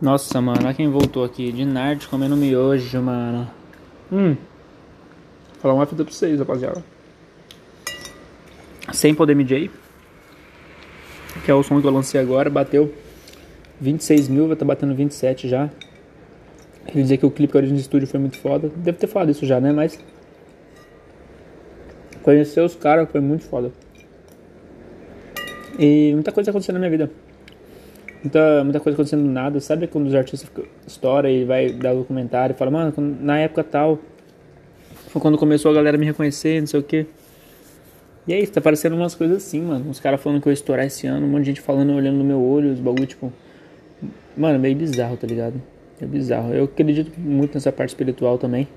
Nossa, mano, olha quem voltou aqui. De Nard comendo miojo, mano. Hum. Vou falar uma fita pra vocês, rapaziada. Sem poder MJ. Que é o som que eu lancei agora. Bateu 26 mil, vai estar tá batendo 27 já. Queria dizer que o clipe que no estúdio foi muito foda. Deve ter falado isso já, né? Mas. Conhecer os caras foi muito foda. E muita coisa acontecendo na minha vida muita, muita coisa acontecendo do nada. Sabe quando os artistas estouram e vai dar documentário e fala, mano, na época tal, foi quando começou a galera me reconhecer, não sei o que. E é isso, tá aparecendo umas coisas assim, mano. Uns caras falando que eu ia estourar esse ano, um monte de gente falando, olhando no meu olho, os bagulho, tipo. Mano, meio bizarro, tá ligado? É bizarro. Eu acredito muito nessa parte espiritual também.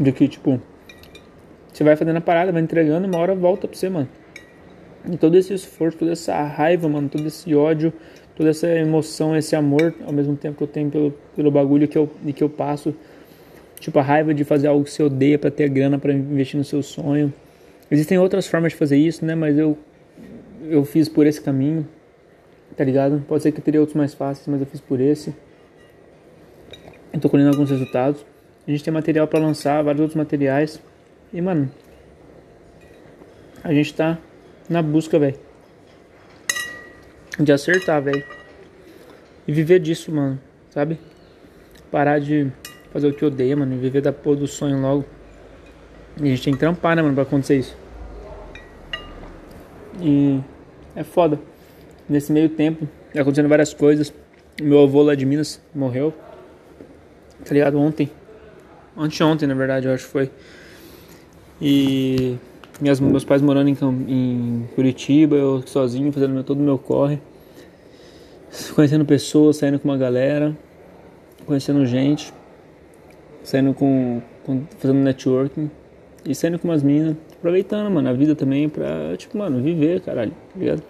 De que, tipo, você vai fazendo a parada, vai entregando, uma hora volta pra você, mano. E todo esse esforço, toda essa raiva, mano, todo esse ódio, toda essa emoção, esse amor, ao mesmo tempo que eu tenho pelo, pelo bagulho que eu, que eu passo. Tipo, a raiva de fazer algo que você odeia para ter grana para investir no seu sonho. Existem outras formas de fazer isso, né? Mas eu, eu fiz por esse caminho, tá ligado? Pode ser que teria outros mais fáceis, mas eu fiz por esse. Eu tô colhendo alguns resultados. A gente tem material para lançar, vários outros materiais. E, mano, a gente tá na busca, velho. De acertar, velho. E viver disso, mano. Sabe? Parar de fazer o que odeia, mano. E viver da porra do sonho logo. E a gente tem que trampar, né, mano, pra acontecer isso. E é foda. Nesse meio tempo, tá acontecendo várias coisas. Meu avô lá de Minas morreu. Tá ligado? Ontem. Anteontem, na verdade, eu acho que foi. E minhas, meus pais morando em, em Curitiba, eu sozinho, fazendo todo o meu corre. Conhecendo pessoas, saindo com uma galera, conhecendo gente, saindo com, com fazendo networking e saindo com umas minas, aproveitando, mano, a vida também pra, tipo, mano, viver, caralho, tá ligado?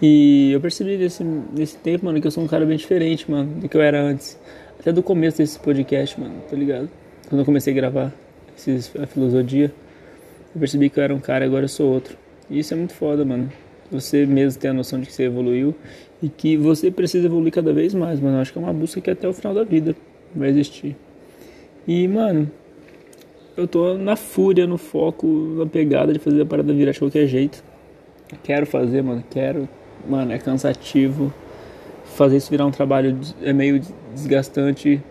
E eu percebi nesse, nesse tempo, mano, que eu sou um cara bem diferente, mano, do que eu era antes. Até do começo desse podcast, mano, tá ligado? Quando eu comecei a gravar esses, a filosofia. Eu percebi que eu era um cara e agora eu sou outro. E isso é muito foda, mano. Você mesmo ter a noção de que você evoluiu e que você precisa evoluir cada vez mais, mano. Eu acho que é uma busca que até o final da vida vai existir. E, mano, eu tô na fúria, no foco, na pegada de fazer a parada virar de qualquer jeito. Quero fazer, mano, quero. Mano, é cansativo. Fazer isso virar um trabalho é meio desgastante.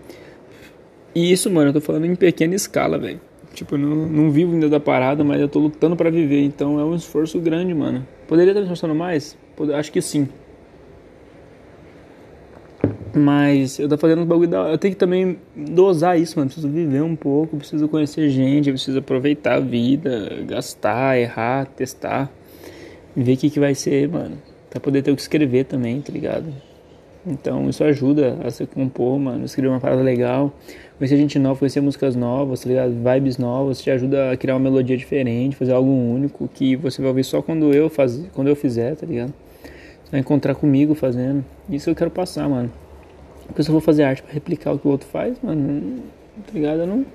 E isso, mano, eu tô falando em pequena escala, velho. Tipo, eu não, não vivo ainda da parada, mas eu tô lutando para viver. Então é um esforço grande, mano. Poderia estar me esforçando mais? Acho que sim. Mas eu tô fazendo um bagulho da. Eu tenho que também dosar isso, mano. Preciso viver um pouco, preciso conhecer gente, preciso aproveitar a vida, gastar, errar, testar. Ver o que, que vai ser, mano. Pra poder ter o que escrever também, tá ligado? Então isso ajuda a se compor, mano. Escrever uma parada legal conhecer gente nova, conhecer músicas novas, tá ligado? Vibes novas, te ajuda a criar uma melodia diferente, fazer algo único que você vai ouvir só quando eu faz, quando eu fizer, tá ligado? Você vai encontrar comigo fazendo. Isso eu quero passar, mano. Porque se eu vou fazer arte para replicar o que o outro faz, mano, tá ligado? Eu não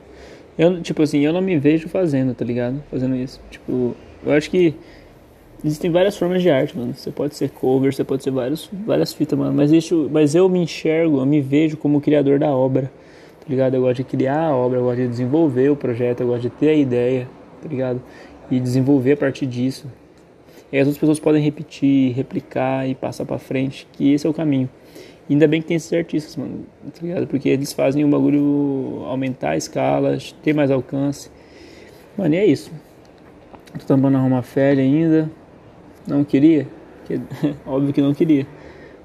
eu, tipo assim, eu não me vejo fazendo, tá ligado? Fazendo isso. Tipo, eu acho que existem várias formas de arte, mano. Você pode ser cover, você pode ser vários, várias fitas, mano. Mas, isso, mas eu me enxergo, eu me vejo como criador da obra tá ligado? Eu gosto de criar a obra, eu gosto de desenvolver o projeto, eu gosto de ter a ideia, tá ligado? E desenvolver a partir disso. E as outras pessoas podem repetir, replicar e passar para frente, que esse é o caminho. Ainda bem que tem esses artistas, mano, tá ligado? Porque eles fazem o bagulho aumentar a escala, ter mais alcance. Mano, e é isso. Tô tampando arrumar férias ainda. Não queria? Óbvio que não queria.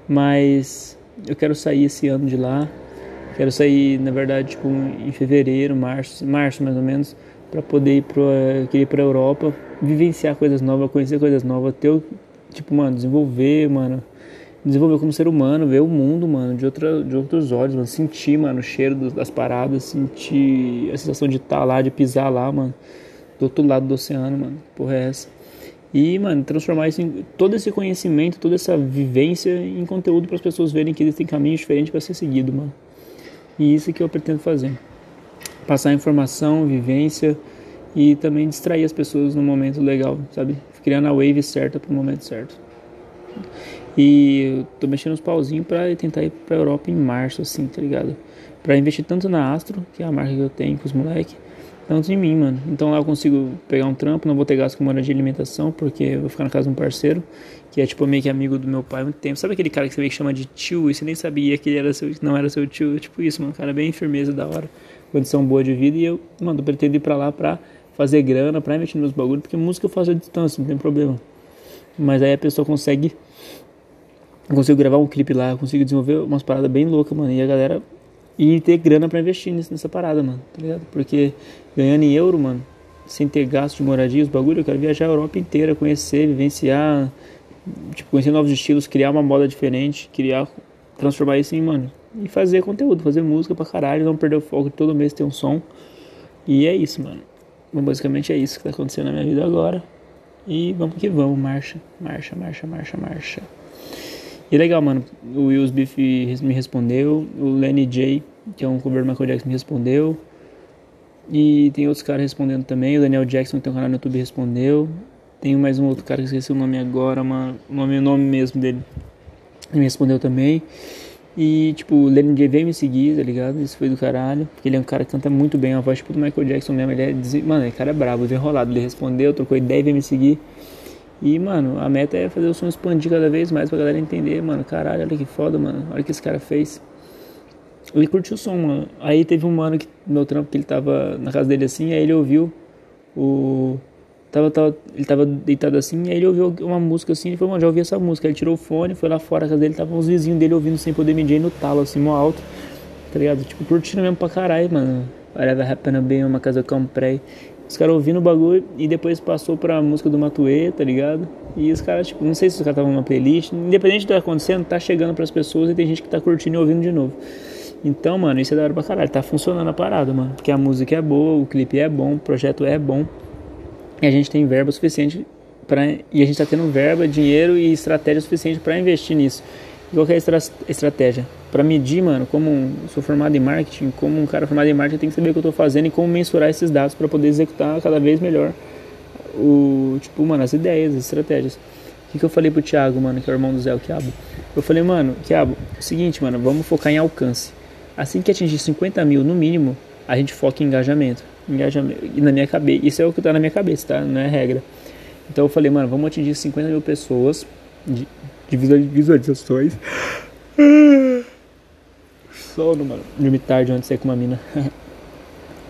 Mas eu quero sair esse ano de lá Quero sair, na verdade, tipo, em fevereiro, março, março mais ou menos, para poder ir para ir para Europa, vivenciar coisas novas, conhecer coisas novas, ter, tipo, mano, desenvolver, mano, desenvolver como ser humano, ver o mundo, mano, de, outra, de outros olhos, mano, sentir, mano, o cheiro das paradas, sentir a sensação de estar tá lá, de pisar lá, mano, do outro lado do oceano, mano, porra é essa. E, mano, transformar isso em, todo esse conhecimento, toda essa vivência em conteúdo para as pessoas verem que existem caminhos diferentes para ser seguido, mano. E isso que eu pretendo fazer. Passar informação, vivência e também distrair as pessoas no momento legal, sabe? Criando a wave certa para o momento certo. E eu tô mexendo os pauzinhos pra tentar ir pra Europa em março, assim, tá ligado? Pra investir tanto na Astro, que é a marca que eu tenho com os moleques, tanto em mim, mano. Então lá eu consigo pegar um trampo, não vou ter gasto com moradia de alimentação, porque eu vou ficar na casa de um parceiro, que é tipo meio que amigo do meu pai há muito tempo. Sabe aquele cara que você meio que chama de tio e você nem sabia que ele era seu, não era seu tio? Tipo isso, mano. Cara bem firmeza, da hora. Condição boa de vida. E eu, mano, eu pretendo ir pra lá pra fazer grana, pra investir nos bagulhos, porque música eu faço à distância, não tem problema. Mas aí a pessoa consegue. Eu consigo gravar um clipe lá, eu consigo desenvolver umas paradas bem loucas, mano. E a galera. E ter grana pra investir nessa parada, mano, tá ligado? Porque ganhando em euro, mano, sem ter gasto de moradia, os bagulho, eu quero viajar a Europa inteira, conhecer, vivenciar, tipo, conhecer novos estilos, criar uma moda diferente, criar, transformar isso em, mano, e fazer conteúdo, fazer música pra caralho, não perder o foco de todo mês ter um som. E é isso, mano. Bom, basicamente é isso que tá acontecendo na minha vida agora. E vamos que vamos, marcha, marcha, marcha, marcha, marcha. E legal, mano. O Will Smith me respondeu, o Lenny J, que é um cover do Michael Jackson, me respondeu. E tem outros caras respondendo também. O Daniel Jackson, que tem um canal no YouTube, respondeu. Tem mais um outro cara que esqueci o nome agora, mano. O nome, o nome mesmo dele. Ele me respondeu também. E, tipo, o Lenny J veio me seguir, tá ligado? Isso foi do caralho. Porque ele é um cara que canta muito bem, a voz tipo do Michael Jackson mesmo. Ele é, mano, esse cara é brabo, enrolado. Ele respondeu, trocou ideia e veio me seguir. E, mano, a meta é fazer o som expandir cada vez mais pra galera entender, mano. Caralho, olha que foda, mano. Olha o que esse cara fez. Ele curtiu o som, mano. Aí teve um mano que, meu trampo que ele tava na casa dele assim, aí ele ouviu o Tava, tava, ele tava deitado assim, aí ele ouviu uma música assim, ele falou, mano, já ouvi essa música. Aí ele tirou o fone, foi lá fora, a casa dele, tava uns vizinhos dele ouvindo sem poder medir no talo, assim, mó alto, tá ligado? Tipo, curtindo mesmo pra caralho, mano. Whatever happened bem, uma casa que eu comprei. Os caras ouvindo o bagulho e depois passou pra música do Matuê, tá ligado? E os caras, tipo, não sei se os caras estavam numa playlist, independente do que tá acontecendo, tá chegando pras pessoas e tem gente que tá curtindo e ouvindo de novo. Então, mano, isso é da hora pra caralho, tá funcionando a parada, mano. Porque a música é boa, o clipe é bom, o projeto é bom e a gente tem verba suficiente para e a gente está tendo verba, dinheiro e estratégia suficiente para investir nisso. E qual é a estra estratégia? Para medir, mano, como um, sou formado em marketing, como um cara formado em marketing tem que saber o que eu estou fazendo e como mensurar esses dados para poder executar cada vez melhor o tipo, mano, as ideias, as estratégias. O que, que eu falei pro Thiago, mano, que é o irmão do Zé, o Quiabo? Eu falei, mano, Quiabo, é o seguinte, mano, vamos focar em alcance. Assim que atingir 50 mil no mínimo, a gente foca em engajamento engajamento. E na minha cabeça, isso é o que tá na minha cabeça, tá? Não é regra. Então eu falei, mano, vamos atingir 50 mil pessoas de, de visualizações. Sono, mano. Dormi tarde de sair com uma mina.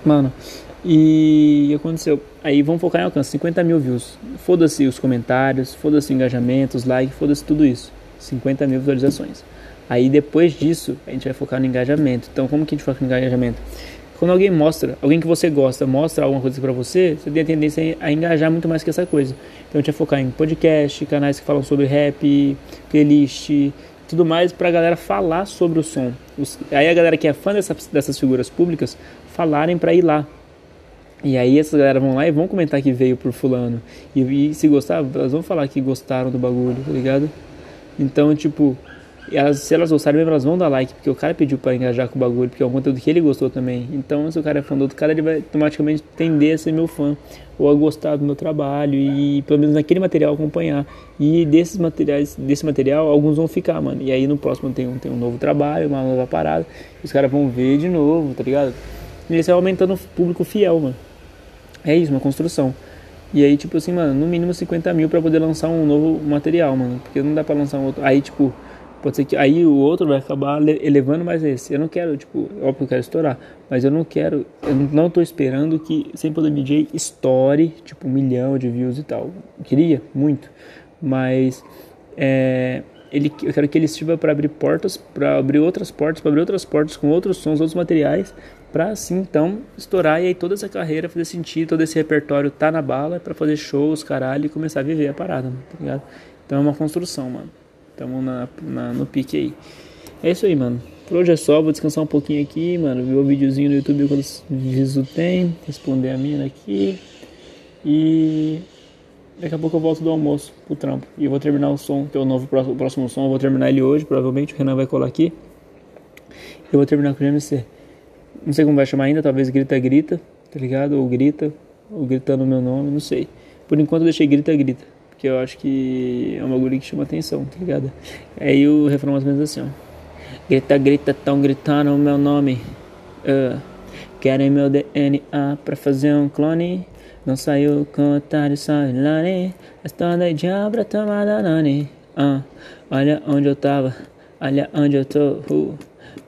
mano, e aconteceu. Aí vamos focar em alcance, 50 mil views. Foda-se os comentários, foda-se engajamentos, like, foda-se tudo isso. 50 mil visualizações. Aí depois disso, a gente vai focar no engajamento. Então, como que a gente foca no engajamento? Quando alguém mostra, alguém que você gosta, mostra alguma coisa para você, você tem a tendência a engajar muito mais que essa coisa. Então a gente vai focar em podcast, canais que falam sobre rap, playlist, tudo mais para a galera falar sobre o som. Os, aí a galera que é fã dessa, dessas figuras públicas falarem para ir lá. E aí essas galera vão lá e vão comentar que veio por fulano. E, e se gostar, elas vão falar que gostaram do bagulho, tá ligado? Então, tipo, e elas, se elas gostarem mesmo, elas vão dar like, porque o cara pediu para engajar com o bagulho, porque é um conteúdo que ele gostou também. Então, se o cara é fã do outro cara, ele vai automaticamente tender a ser meu fã, ou a gostar do meu trabalho, e pelo menos naquele material acompanhar. E desses materiais, desse material, alguns vão ficar, mano. E aí no próximo tem um, tem um novo trabalho, uma nova parada, os caras vão ver de novo, tá ligado? E isso vai aumentando o público fiel, mano. É isso, uma construção. E aí, tipo assim, mano, no mínimo 50 mil pra poder lançar um novo material, mano. Porque não dá pra lançar um outro. Aí, tipo, Pode ser que aí o outro vai acabar elevando mais esse. Eu não quero, tipo, óbvio que eu quero estourar, mas eu não quero, eu não tô esperando que Sem Poder DJ estoure, tipo, um milhão de views e tal. Eu queria, muito, mas é, ele, eu quero que ele sirva para abrir portas, para abrir outras portas, para abrir outras portas com outros sons, outros materiais, para assim então estourar e aí toda essa carreira fazer sentido, todo esse repertório tá na bala para fazer shows, caralho, e começar a viver a parada, tá ligado? Então é uma construção, mano. Tamo na, na, no pique aí. É isso aí, mano. Por hoje é só, vou descansar um pouquinho aqui, mano. Ver o videozinho no YouTube quantos vídeos tem. Responder a mina aqui. E daqui a pouco eu volto do almoço pro trampo. E eu vou terminar o som, que é o novo o próximo som. Eu vou terminar ele hoje, provavelmente. O Renan vai colar aqui. Eu vou terminar com o GMC. Não sei como vai chamar ainda, talvez Grita Grita, tá ligado? Ou Grita, ou Gritando meu nome, não sei. Por enquanto eu deixei Grita Grita Porque eu acho que é um bagulho que chama atenção, tá ligado? Aí o refrão mais ou menos assim, ó. Grita, grita, tão gritando o meu nome. Uh, querem meu DNA pra fazer um clone. Não saiu com otário, sai lane. Estou de abra tomada nani. Uh, olha onde eu tava, olha onde eu tô. Uh,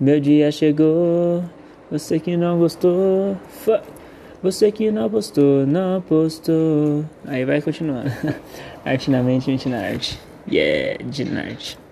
meu dia chegou. Você que não gostou, fuck. Você que não postou, não postou. Aí vai continuando. arte na mente, mente na arte. Yeah, de arte.